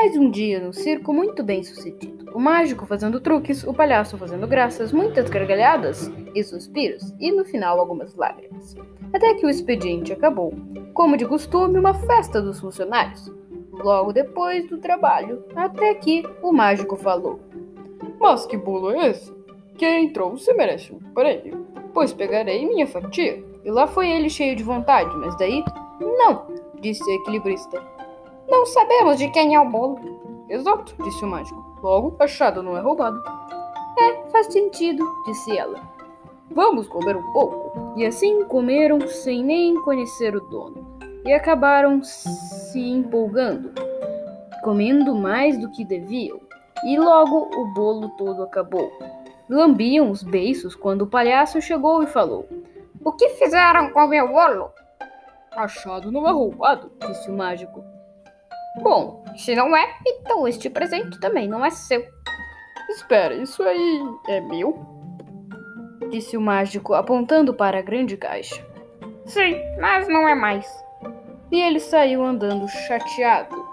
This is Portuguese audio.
Mais um dia no circo muito bem sucedido. O mágico fazendo truques, o palhaço fazendo graças, muitas gargalhadas e suspiros, e no final algumas lágrimas. Até que o expediente acabou. Como de costume, uma festa dos funcionários. Logo depois do trabalho, até que o mágico falou: Mas que bolo é esse? Quem trouxe merece um prêmio, pois pegarei minha fatia. E lá foi ele cheio de vontade, mas daí, não, disse a equilibrista. Não sabemos de quem é o bolo. Exato, disse o mágico. Logo, achado não é roubado. É, faz sentido, disse ela. Vamos comer um pouco. E assim comeram sem nem conhecer o dono. E acabaram se empolgando, comendo mais do que deviam. E logo o bolo todo acabou. Lambiam os beiços quando o palhaço chegou e falou: O que fizeram com meu bolo? Achado não é roubado, disse o mágico. Bom, se não é, então este presente também não é seu. Espera, isso aí é meu? Disse o mágico, apontando para a grande caixa. Sim, mas não é mais. E ele saiu andando chateado.